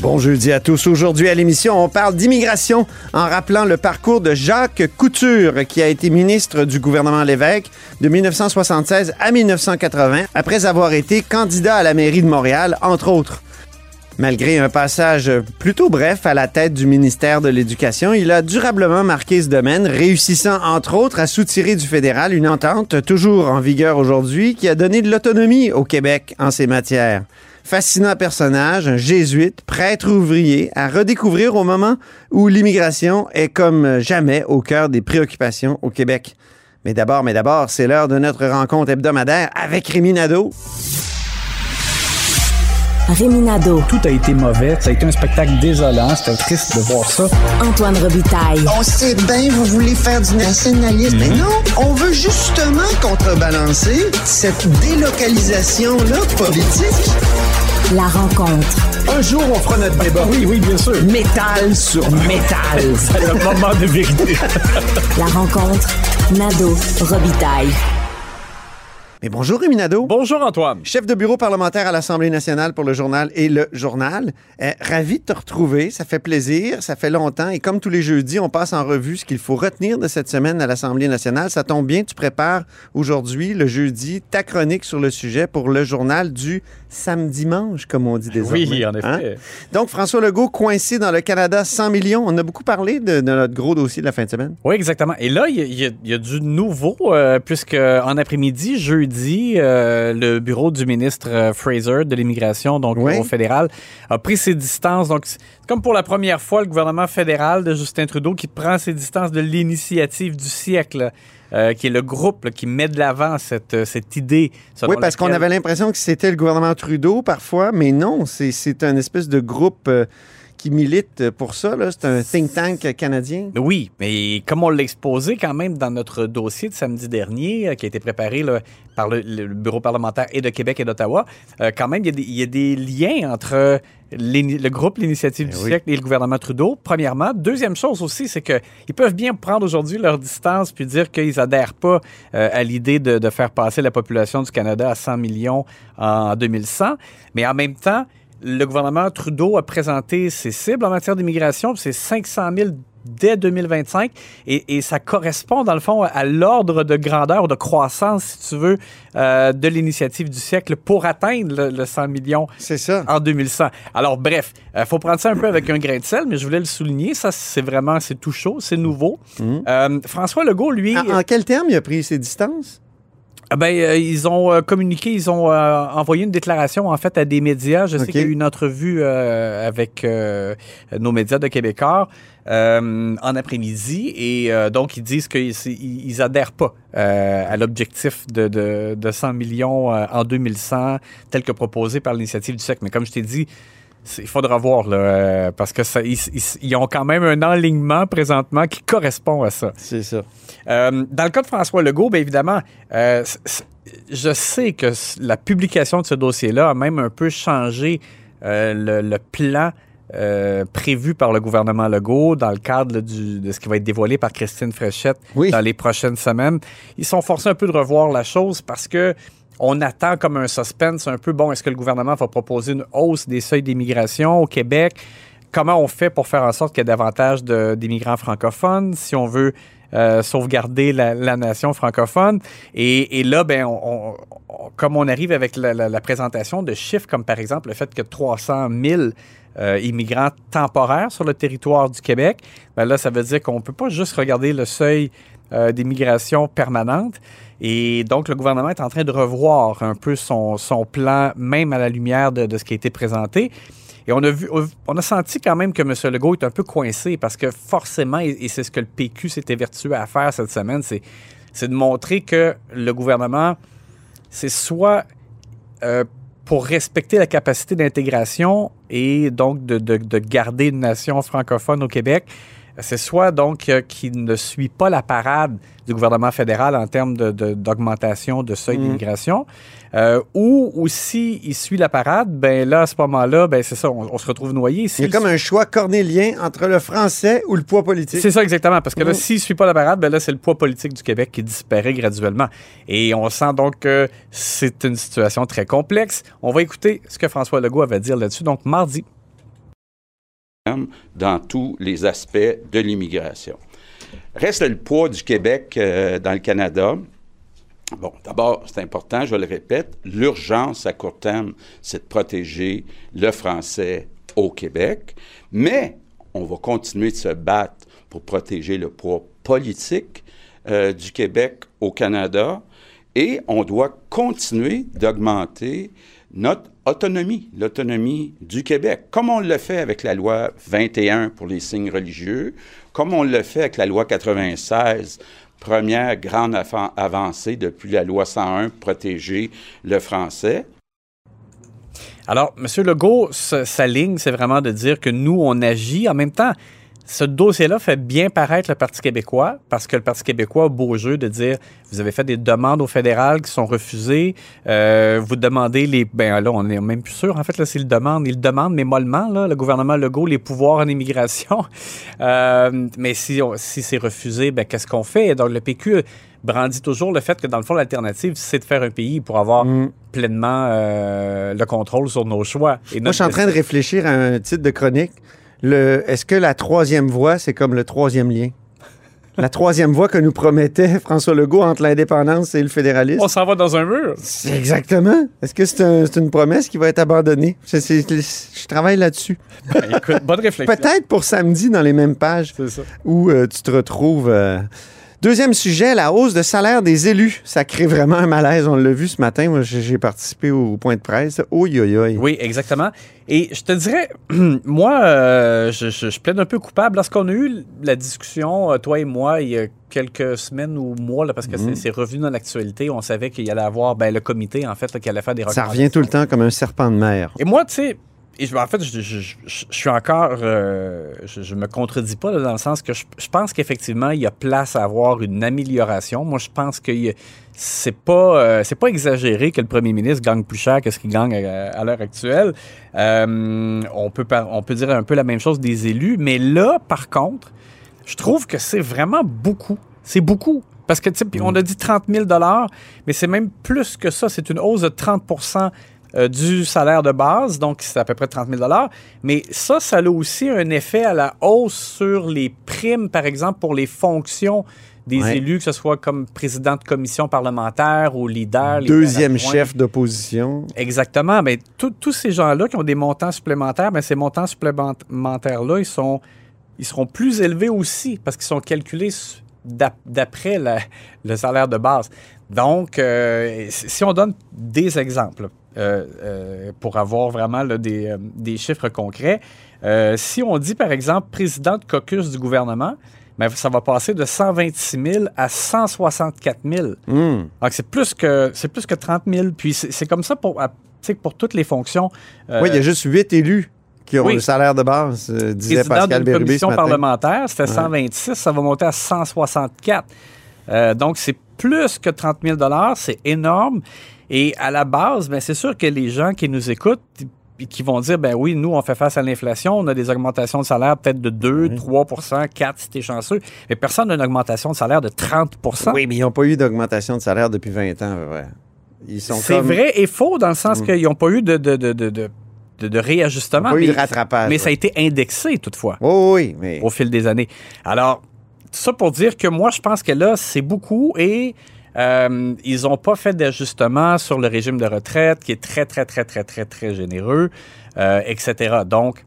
Bon jeudi à tous. Aujourd'hui à l'émission, on parle d'immigration en rappelant le parcours de Jacques Couture, qui a été ministre du gouvernement Lévesque de 1976 à 1980, après avoir été candidat à la mairie de Montréal, entre autres. Malgré un passage plutôt bref à la tête du ministère de l'Éducation, il a durablement marqué ce domaine, réussissant entre autres à soutirer du fédéral une entente toujours en vigueur aujourd'hui qui a donné de l'autonomie au Québec en ces matières. Fascinant personnage, un jésuite, prêtre ouvrier, à redécouvrir au moment où l'immigration est comme jamais au cœur des préoccupations au Québec. Mais d'abord, mais d'abord, c'est l'heure de notre rencontre hebdomadaire avec Rémi Nadeau. Réminado. Tout a été mauvais. Ça a été un spectacle désolant. C'était triste de voir ça. Antoine Robitaille. On sait bien, vous voulez faire du nationalisme. Mais non, on veut justement contrebalancer cette délocalisation-là politique. La rencontre. Un jour, on fera notre débat. Oui, oui, bien sûr. Métal sur métal. C'est le moment de vérité. La rencontre. Nado Robitaille. Mais bonjour Rémi Nadeau. Bonjour, Antoine. Chef de bureau parlementaire à l'Assemblée nationale pour le journal et le journal. Euh, ravi de te retrouver. Ça fait plaisir. Ça fait longtemps. Et comme tous les jeudis, on passe en revue ce qu'il faut retenir de cette semaine à l'Assemblée nationale. Ça tombe bien. Tu prépares aujourd'hui, le jeudi, ta chronique sur le sujet pour le journal du samedi-dimanche, comme on dit désormais. Oui, en effet. Hein? Donc, François Legault coincé dans le Canada 100 millions. On a beaucoup parlé de, de notre gros dossier de la fin de semaine. Oui, exactement. Et là, il y a- y, y du nouveau, euh, puisque en après-midi, jeudi, euh, le bureau du ministre euh, Fraser de l'immigration, donc Oui. au fédéral, a pris ses distances. Donc, c'est comme pour la première fois, le gouvernement fédéral de Justin Trudeau qui prend ses distances de l'initiative du siècle, euh, qui est le groupe là, qui met de l'avant cette, euh, cette idée. Oui, parce qu'on avait l'impression que c'était le gouvernement Trudeau parfois, mais non, c'est- c'est un espèce de groupe euh, qui milite pour ça. C'est un think tank canadien. Oui, mais comme on l'a exposé quand même dans notre dossier de samedi dernier, euh, qui a été préparé là, par le, le bureau parlementaire et de Québec et d'Ottawa, euh, quand même, il y, a des- il y a des liens entre le groupe L'Initiative du Eh oui. siècle et le gouvernement Trudeau, premièrement. Deuxième chose aussi, c'est qu'ils peuvent bien prendre aujourd'hui leur distance puis dire qu'ils adhèrent pas euh, à l'idée de, de faire passer la population du Canada à 100 millions en 2100, mais en même temps, le gouvernement Trudeau a présenté ses cibles en matière d'immigration, c'est 500 000 dès 2025, et, et ça correspond dans le fond à l'ordre de grandeur, de croissance, si tu veux, euh, de l'initiative du siècle pour atteindre le, le 100 millions C'est ça. en 2100. Alors bref, il faut prendre ça un peu avec un grain de sel, mais je voulais le souligner, ça c'est vraiment, c'est tout chaud, c'est nouveau. Euh, François Legault, lui... En, en quel terme il a pris ses distances? Ah Ben, euh, ils ont euh, communiqué, ils ont euh, envoyé une déclaration en fait à des médias. Je sais qu'il y a eu une entrevue euh, avec euh, nos médias de Québécois euh, en après-midi et euh, donc ils disent qu'ils ils, adhèrent pas euh, à l'objectif de, de, de 100 millions euh, en 2100 tel que proposé par l'initiative du siècle. Mais comme je t'ai dit, il faudra voir là, euh, parce que ça, ils, ils- ils ont quand même un alignement présentement qui correspond à ça. C'est ça. Euh, dans le cas de François Legault, bien évidemment, euh, je sais que la publication de ce dossier-là a même un peu changé le, le plan euh, prévu par le gouvernement Legault dans le cadre là, du- de ce qui va être dévoilé par Christine Fréchette Oui. dans les prochaines semaines. Ils sont forcés un peu de revoir la chose parce que on attend comme un suspense un peu, bon, est-ce que le gouvernement va proposer une hausse des seuils d'immigration au Québec? Comment on fait pour faire en sorte qu'il y ait davantage d'immigrants francophones si on veut euh, sauvegarder la, nation francophone? Et, là, ben, comme on arrive avec la présentation de chiffres comme par exemple le fait que 300 000 euh, immigrants temporaires sur le territoire du Québec, ben là, ça veut dire qu'on ne peut pas juste regarder le seuil euh, d'immigration permanente. Et donc, le gouvernement est en train de revoir un peu son, son plan, même à la lumière de, de ce qui a été présenté. Et on a vu, on a senti quand même que M. Legault est un peu coincé parce que forcément, et, c'est ce que le PQ s'est évertué à faire cette semaine, c'est, de montrer que le gouvernement, c'est soit euh, pour respecter la capacité d'intégration et donc de- de garder une nation francophone au Québec, c'est soit donc euh, qu'il ne suit pas la parade du gouvernement fédéral en termes de- de- d'augmentation de, seuil Mm. d'immigration, euh, ou aussi il suit la parade, ben là, à ce moment-là, ben c'est ça, on, on se retrouve noyé. Il y a comme un choix cornélien entre le français ou le poids politique. c'est ça exactement, parce que là, Mhm. s'il ne suit pas la parade, ben là, c'est le poids politique du Québec qui disparaît graduellement. Et on sent donc que c'est une situation très complexe. On va écouter ce que François Legault avait à dire là-dessus, donc mardi. Dans tous les aspects de l'immigration. Reste le poids du Québec euh, dans le Canada. Bon, d'abord, c'est important, je le répète, l'urgence à court terme, c'est de protéger le français au Québec, mais on va continuer de se battre pour protéger le poids politique euh, du Québec au Canada et on doit continuer d'augmenter notre autonomie, l'autonomie du Québec, comme on le fait avec la loi 21 pour les signes religieux, comme on le fait avec la loi 96, première grande avan- avancée depuis la loi 101 pour protéger le français. Alors, M. Legault, sa ligne, c'est vraiment de dire que nous, on agit. En même temps, ce dossier-là fait bien paraître le Parti québécois, parce que le Parti québécois a beau jeu de dire vous avez fait des demandes au fédéral qui sont refusées, euh, vous demandez les. Ben là, on est même plus sûr. En fait, là, c'est le demande. Il demande, mais mollement, là, le gouvernement Legault, les pouvoirs en immigration. Euh, mais si, on- si c'est refusé, ben qu'est-ce qu'on fait? Donc, le PQ brandit toujours le fait que, dans le fond, l'alternative, c'est de faire un pays pour avoir pleinement euh, le contrôle sur nos choix. Et Moi, je suis en train de réfléchir à un titre de chronique. Le, est-ce que la troisième voie, c'est comme le troisième lien? La troisième voie que nous promettait François Legault entre l'indépendance et le fédéralisme? On s'en va dans un mur. Exactement. Est-ce que c'est, un- c'est une promesse qui va être abandonnée? Je travaille là-dessus. Ben, écoute, bonne réflexion. Peut-être pour samedi dans les mêmes pages ça. où euh, tu te retrouves. euh. Deuxième sujet, la hausse de salaire des élus. Ça crée vraiment un malaise. On l'a vu ce matin. Moi, j'ai participé au point de presse. Oui, exactement. Et je te dirais, moi, euh, je, je, je plaide un peu coupable. Lorsqu'on a eu la discussion, euh, toi et moi, il y a quelques semaines ou mois, là, parce que c'est- c'est revenu dans l'actualité, on savait qu'il y allait avoir ben, le comité, en fait, là, qui allait faire des Ça revient tout le temps comme un serpent de mer. Et moi, tu sais, et je, en fait, je, je- suis encore. euh, je, me contredis pas là, dans le sens que je, je pense qu'effectivement, il y a place à avoir une amélioration. Moi, je pense que c'est pas, euh, c'est pas exagéré que le premier ministre gagne plus cher que ce qu'il gagne à, à l'heure actuelle. Euh, on, peut par- on peut dire un peu la même chose des élus, mais là, par contre, je trouve que c'est vraiment beaucoup. C'est beaucoup. Parce que, tu sais, puis on a dit 30 000 mais c'est même plus que ça. C'est une hausse de 30 euh, du salaire de base, donc c'est à peu près 30 000 Mais ça, ça a aussi un effet à la hausse sur les primes, par exemple, pour les fonctions des Ouais. élus, que ce soit comme président de commission parlementaire ou leader. Deuxième chef d'opposition. Exactement. Mais tous ces gens-là qui ont des montants supplémentaires, mais ces montants supplémentaires-là, ils sont ils seront plus élevés aussi parce qu'ils sont calculés d'après le salaire de base. Donc, euh, si on donne des exemples euh, euh, pour avoir vraiment là, des, euh, des chiffres concrets, si on dit par exemple président de caucus du gouvernement, ben, ça va passer de 126 000 à 164 000. Hmm. Donc, c'est plus que c'est plus que 30 000. Puis c'est comme ça pour, à- pour toutes les fonctions. Euh, Oui, il y a juste huit élus qui ont oui. le salaire de base, euh, disait Pascal Bérubé ce commission matin. parlementaire, c'était 126, ça va monter à 164. Euh, donc, c'est plus que 30 000 c'est énorme. Et à la base, ben, c'est sûr que les gens qui nous écoutent, puis qui vont dire, ben oui, nous, on fait face à l'inflation, on a des augmentations de salaire peut-être de 2, 3% 4 si t'es chanceux, mais personne n'a une augmentation de salaire de 30% Oui, mais ils n'ont pas eu d'augmentation de salaire depuis 20 ans. ouais. Ils sont C'est comme- vrai et faux dans le sens qu'ils n'ont pas eu de, de, de, de, de, réajustement. Pas eu mais, de rattrapage, mais ça a été indexé toutefois Oui, oui, oui, mais au fil des années. Alors, tout ça pour dire que moi, je pense que là, c'est beaucoup et euh, ils n'ont pas fait d'ajustement sur le régime de retraite qui est très, très, très, très, très, très généreux, euh, etc. Donc,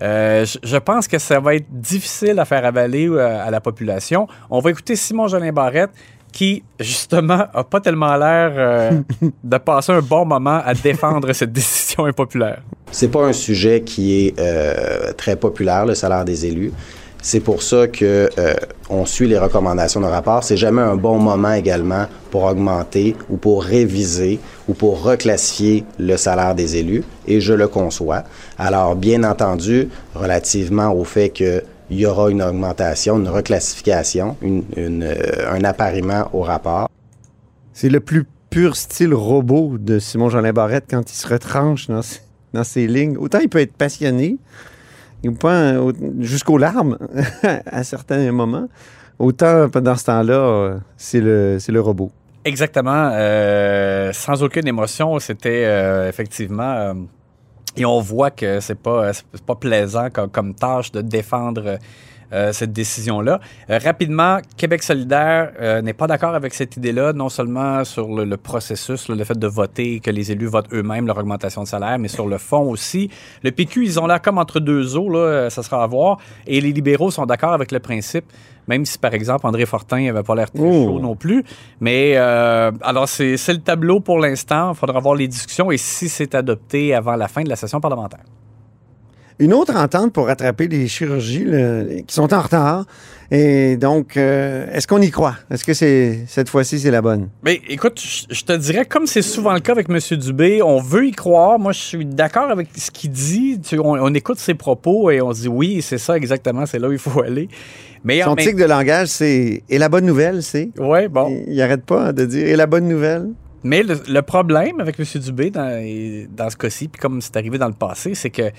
euh, je- je pense que ça va être difficile à faire avaler euh, à la population. On va écouter Simon Jolin Barrette qui, justement, a pas tellement l'air euh, de passer un bon moment à défendre cette décision impopulaire. C'est pas un sujet qui est euh, très populaire, le salaire des élus. C'est pour ça que euh, on suit les recommandations de rapport. C'est jamais un bon moment également pour augmenter ou pour réviser ou pour reclassifier le salaire des élus, et je le conçois. Alors, bien entendu, relativement au fait que il y aura une augmentation, une reclassification, euh, un appariement au rapport. C'est le plus pur style robot de Simon-Jolin Barrette quand il se retranche dans, ses- dans ses lignes. Autant il peut être passionné, jusqu'aux larmes à certains moments, autant pendant ce temps-là, euh, c'est le, le robot. Exactement. euh, sans aucune émotion, c'était euh, effectivement. euh, et on voit que c'est pas, pas plaisant comme, comme tâche de défendre euh, cette décision-là. Euh, rapidement, Québec solidaire euh, n'est pas d'accord avec cette idée-là, non seulement sur le, le processus, le fait de voter, que les élus votent eux-mêmes leur augmentation de salaire, mais sur le fond aussi. Le PQ, ils ont l'air comme entre deux eaux, là, ça sera à voir. Et les libéraux sont d'accord avec le principe, même si, par exemple, André Fortin n'avait pas l'air très Oh. chaud non plus. Mais euh, alors, c'est le tableau pour l'instant. Il faudra voir les discussions et si c'est adopté avant la fin de la session parlementaire. Une autre entente pour rattraper les chirurgies là, qui sont en retard. Et donc, euh, est-ce qu'on y croit? Est-ce que c'est cette fois-ci, c'est la bonne? Mais écoute, je te dirais, comme c'est souvent le cas avec M. Dubé, on veut y croire. Moi, je suis d'accord avec ce qu'il dit. Tu- on, on écoute ses propos et on se dit oui, c'est ça exactement, c'est là où il faut aller. Mais en Son tic de langage, c'est. Et la bonne nouvelle, c'est? Ouais, bon. Il n'arrête pas de dire. Et la bonne nouvelle? Mais le, le problème avec M. Dubé dans, dans ce cas-ci, puis comme c'est arrivé dans le passé, c'est que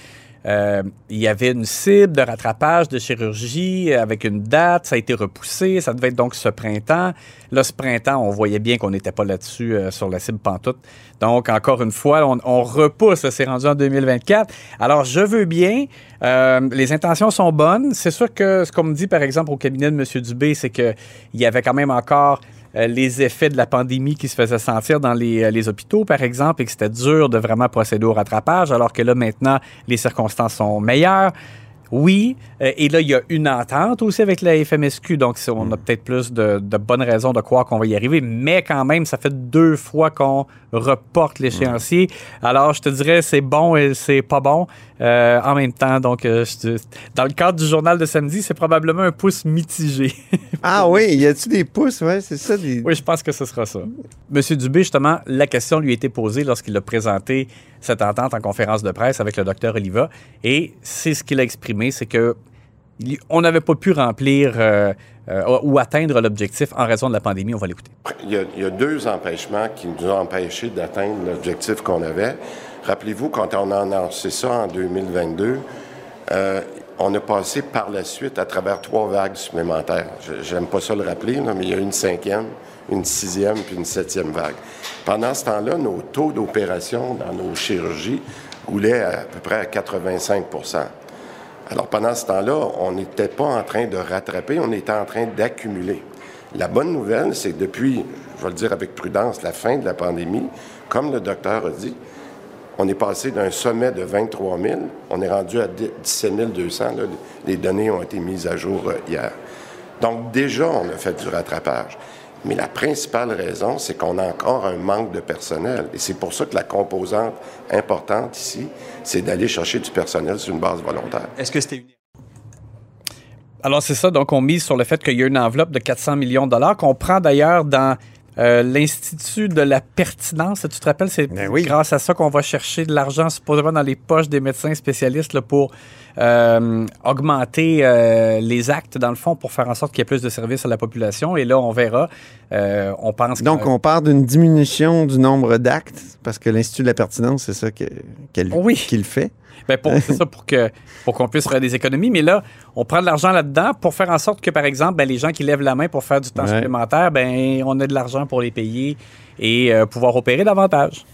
euh, il y avait une cible de rattrapage de chirurgie avec une date, ça a été repoussé, ça devait être donc ce printemps. Là, ce printemps, on voyait bien qu'on n'était pas là-dessus euh, sur la cible pantoute. Donc, encore une fois, on, on repousse, c'est rendu en 2024. Alors, je veux bien, euh, les intentions sont bonnes. C'est sûr que ce qu'on me dit, par exemple, au cabinet de M. Dubé, c'est qu'il y avait quand même encore euh, les effets de la pandémie qui se faisaient sentir dans les, euh, les hôpitaux, par exemple, et que c'était dur de vraiment procéder au rattrapage, alors que là, maintenant, les circonstances sont meilleures. Oui, euh, et là, il y a une entente aussi avec la FMSQ, donc on a peut-être plus de, de bonnes raisons de croire qu'on va y arriver, mais quand même, ça fait deux fois qu'on reporte l'échéancier. Alors, je te dirais, c'est bon et c'est pas bon euh, en même temps. Donc, euh, je dans le cadre du journal de samedi, c'est probablement un pouce mitigé. Ah oui, y a-tu des pouces? Ouais, c'est ça. Des... Oui, je pense que ce sera ça. Monsieur Dubé, justement, la question lui a été posée lorsqu'il a présenté cette entente en conférence de presse avec le docteur Oliva. Et c'est ce qu'il a exprimé, c'est que on n'avait pas pu remplir euh, euh, ou atteindre l'objectif en raison de la pandémie. On va l'écouter. Il y, a, deux empêchements qui nous ont empêchés d'atteindre l'objectif qu'on avait. Rappelez-vous, quand on a annoncé ça en 2022, euh, on a passé par la suite à travers trois vagues supplémentaires. J'aime pas ça le rappeler, mais il y a une cinquième, une sixième puis une septième vague. Pendant ce temps-là, nos taux d'opération dans nos chirurgies roulaient à peu près à 85% alors, pendant ce temps-là, on n'était pas en train de rattraper, on était en train d'accumuler. La bonne nouvelle, c'est que depuis, je vais le dire avec prudence, la fin de la pandémie, comme le docteur a dit, on est passé d'un sommet de 23 000, on est rendu à 17 200. là. Les données ont été mises à jour euh, hier. Donc, déjà, on a fait du rattrapage. Mais la principale raison, c'est qu'on a encore un manque de personnel. Et c'est pour ça que la composante importante ici, c'est d'aller chercher du personnel sur une base volontaire. Est-ce que c'était une Alors, c'est ça. Donc, on mise sur le fait qu'il y a une enveloppe de 400 millions de dollars qu'on prend d'ailleurs dans euh, l'Institut de la pertinence. Tu te rappelles, c'est Ben oui. grâce à ça qu'on va chercher de l'argent supposément dans les poches des médecins spécialistes là, pour euh, augmenter euh, les actes, dans le fond, pour faire en sorte qu'il y ait plus de services à la population. Et là, on verra. On pense que- Donc, on part d'une diminution du nombre d'actes, parce que l'Institut de la pertinence, c'est ça qu'elle Oui. qu'il fait. Ben pour, c'est ça pour que pour qu'on puisse faire des économies. Mais là, on prend de l'argent là-dedans pour faire en sorte que, par exemple, ben, les gens qui lèvent la main pour faire du temps Ouais. supplémentaire, ben on a de l'argent pour les payer et euh, pouvoir opérer davantage.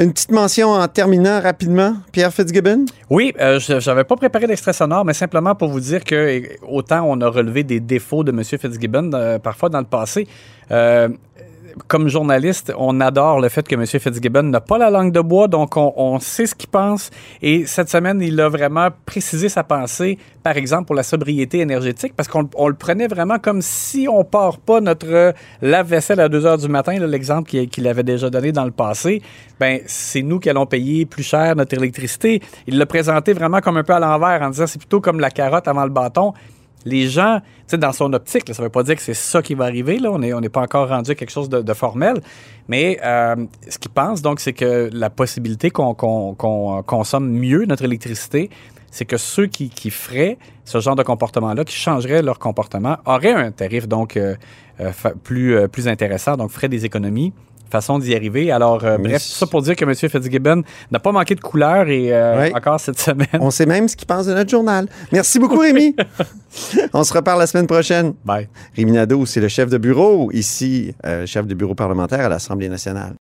Une petite mention en terminant rapidement, Pierre Fitzgibbon? Oui, euh, je n'avais pas préparé d'extrait sonore, mais simplement pour vous dire que autant on a relevé des défauts de M. Fitzgibbon euh, parfois dans le passé. euh, comme journaliste, on adore le fait que M. Fitzgibbon n'a pas la langue de bois, donc on, sait ce qu'il pense. Et cette semaine, il a vraiment précisé sa pensée, par exemple, pour la sobriété énergétique, parce qu'on on le prenait vraiment comme si on part pas notre lave-vaisselle à 2 heures du matin, l'exemple qu'il qu'il avait déjà donné dans le passé, ben c'est nous qui allons payer plus cher notre électricité. Il l'a présenté vraiment comme un peu à l'envers, en disant c'est plutôt comme la carotte avant le bâton. Les gens, tu sais, dans son optique, ça ne veut pas dire que c'est ça qui va arriver. Là, on n'est pas encore rendu à quelque chose de, formel. Mais euh, ce qu'ils pensent, donc, c'est que la possibilité qu'on qu'on consomme mieux notre électricité, c'est que ceux qui, feraient ce genre de comportement-là, qui changeraient leur comportement, auraient un tarif donc euh, euh, plus, euh, plus intéressant, donc feraient des économies. Façon d'y arriver. Alors, euh, bref, tout ça pour dire que M. Fitzgibbon n'a pas manqué de couleur et euh, encore cette semaine. On sait même ce qu'il pense de notre journal. Merci beaucoup, Rémi. On se reparle la semaine prochaine. Bye. Rémi Nadeau, c'est le chef de bureau, ici, euh, chef de bureau parlementaire à l'Assemblée nationale.